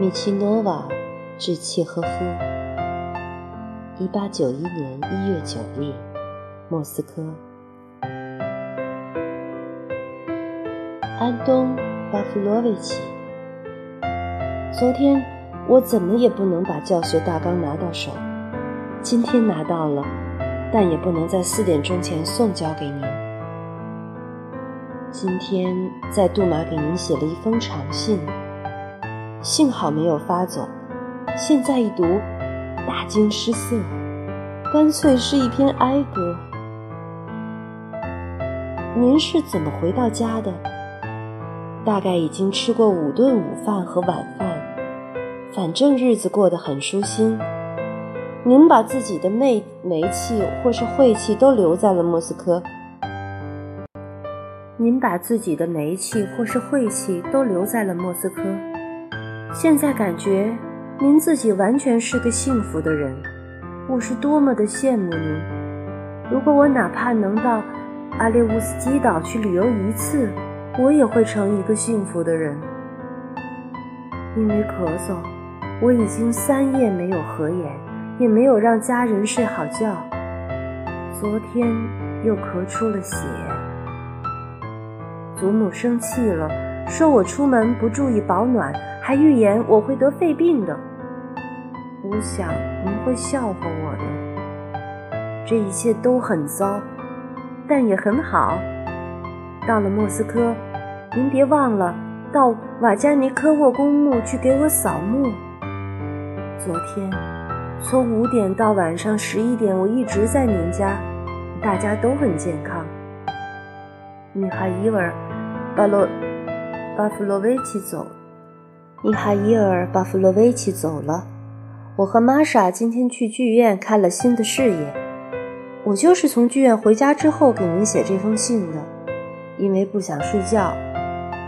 米奇诺瓦致契诃夫，一八九一年一月九日，莫斯科。安东·巴夫洛维奇，昨天我怎么也不能把教学大纲拿到手，今天拿到了，但也不能在四点钟前送交给您。今天在杜马给您写了一封长信。幸好没有发走，现在一读，大惊失色，干脆是一篇哀歌。您是怎么回到家的？大概已经吃过五顿午饭和晚饭，反正日子过得很舒心。您把自己的煤煤气或是晦气都留在了莫斯科。您把自己的煤气或是晦气都留在了莫斯科。现在感觉您自己完全是个幸福的人，我是多么的羡慕您！如果我哪怕能到阿列乌斯基岛去旅游一次，我也会成一个幸福的人。因为咳嗽，我已经三夜没有合眼，也没有让家人睡好觉。昨天又咳出了血，祖母生气了，说我出门不注意保暖。还预言我会得肺病的，我想您会笑话我的。这一切都很糟，但也很好。到了莫斯科，您别忘了到瓦加尼科沃公墓去给我扫墓。昨天从五点到晚上十一点，我一直在您家，大家都很健康。米哈伊尔·巴洛巴夫洛维奇走。米哈伊尔·巴夫洛维奇走了，我和玛莎今天去剧院看了新的视野。我就是从剧院回家之后给您写这封信的，因为不想睡觉，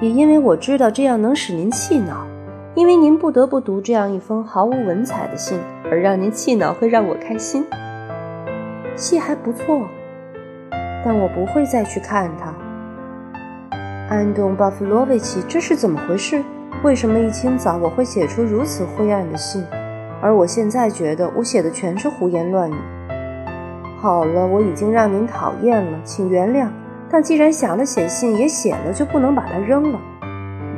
也因为我知道这样能使您气恼，因为您不得不读这样一封毫无文采的信，而让您气恼会让我开心。戏还不错，但我不会再去看它。安东·巴夫洛维奇，这是怎么回事？为什么一清早我会写出如此灰暗的信？而我现在觉得我写的全是胡言乱语。好了，我已经让您讨厌了，请原谅。但既然想了写信，也写了，就不能把它扔了。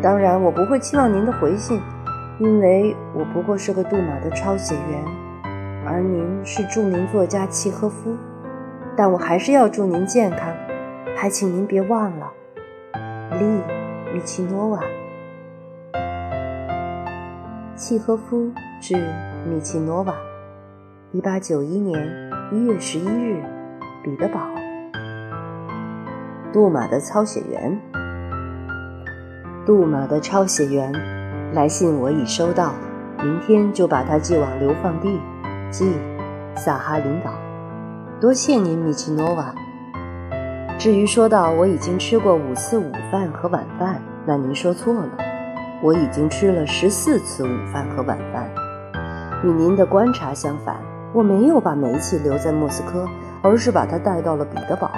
当然，我不会期望您的回信，因为我不过是个杜马的抄写员，而您是著名作家契诃夫。但我还是要祝您健康，还请您别忘了，利米奇诺瓦。契诃夫致米奇诺瓦，一八九一年一月十一日，彼得堡。杜马的抄写员，杜马的抄写员，来信我已收到，明天就把它寄往流放地，即萨哈林岛。多谢您，米奇诺瓦。至于说到我已经吃过五次午饭和晚饭，那您说错了。我已经吃了十四次午饭和晚饭，与您的观察相反，我没有把煤气留在莫斯科，而是把它带到了彼得堡。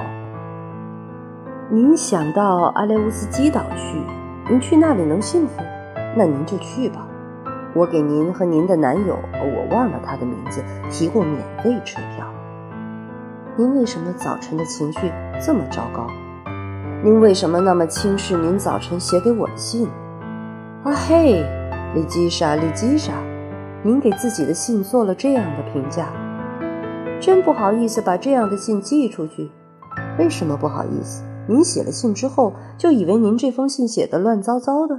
您想到阿列乌斯基岛去，您去那里能幸福，那您就去吧。我给您和您的男友，我忘了他的名字，提过免费车票。您为什么早晨的情绪这么糟糕？您为什么那么轻视您早晨写给我的信？啊嘿，丽基莎，丽基莎，您给自己的信做了这样的评价，真不好意思把这样的信寄出去。为什么不好意思？您写了信之后就以为您这封信写的乱糟糟的？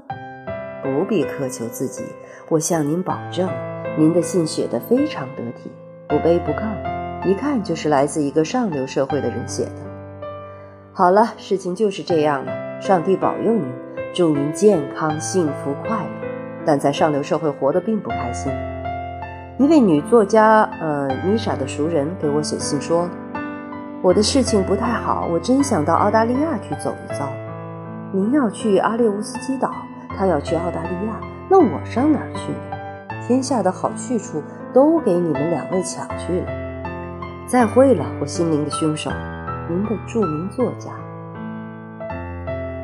不必苛求自己，我向您保证，您的信写得非常得体，不卑不亢，一看就是来自一个上流社会的人写的。好了，事情就是这样了，上帝保佑您。祝您健康、幸福、快乐，但在上流社会活得并不开心。一位女作家，呃，妮莎的熟人给我写信说：“我的事情不太好，我真想到澳大利亚去走一遭。您要去阿列乌斯基岛，他要去澳大利亚，那我上哪儿去？天下的好去处都给你们两位抢去了。再会了，我心灵的凶手，您的著名作家。”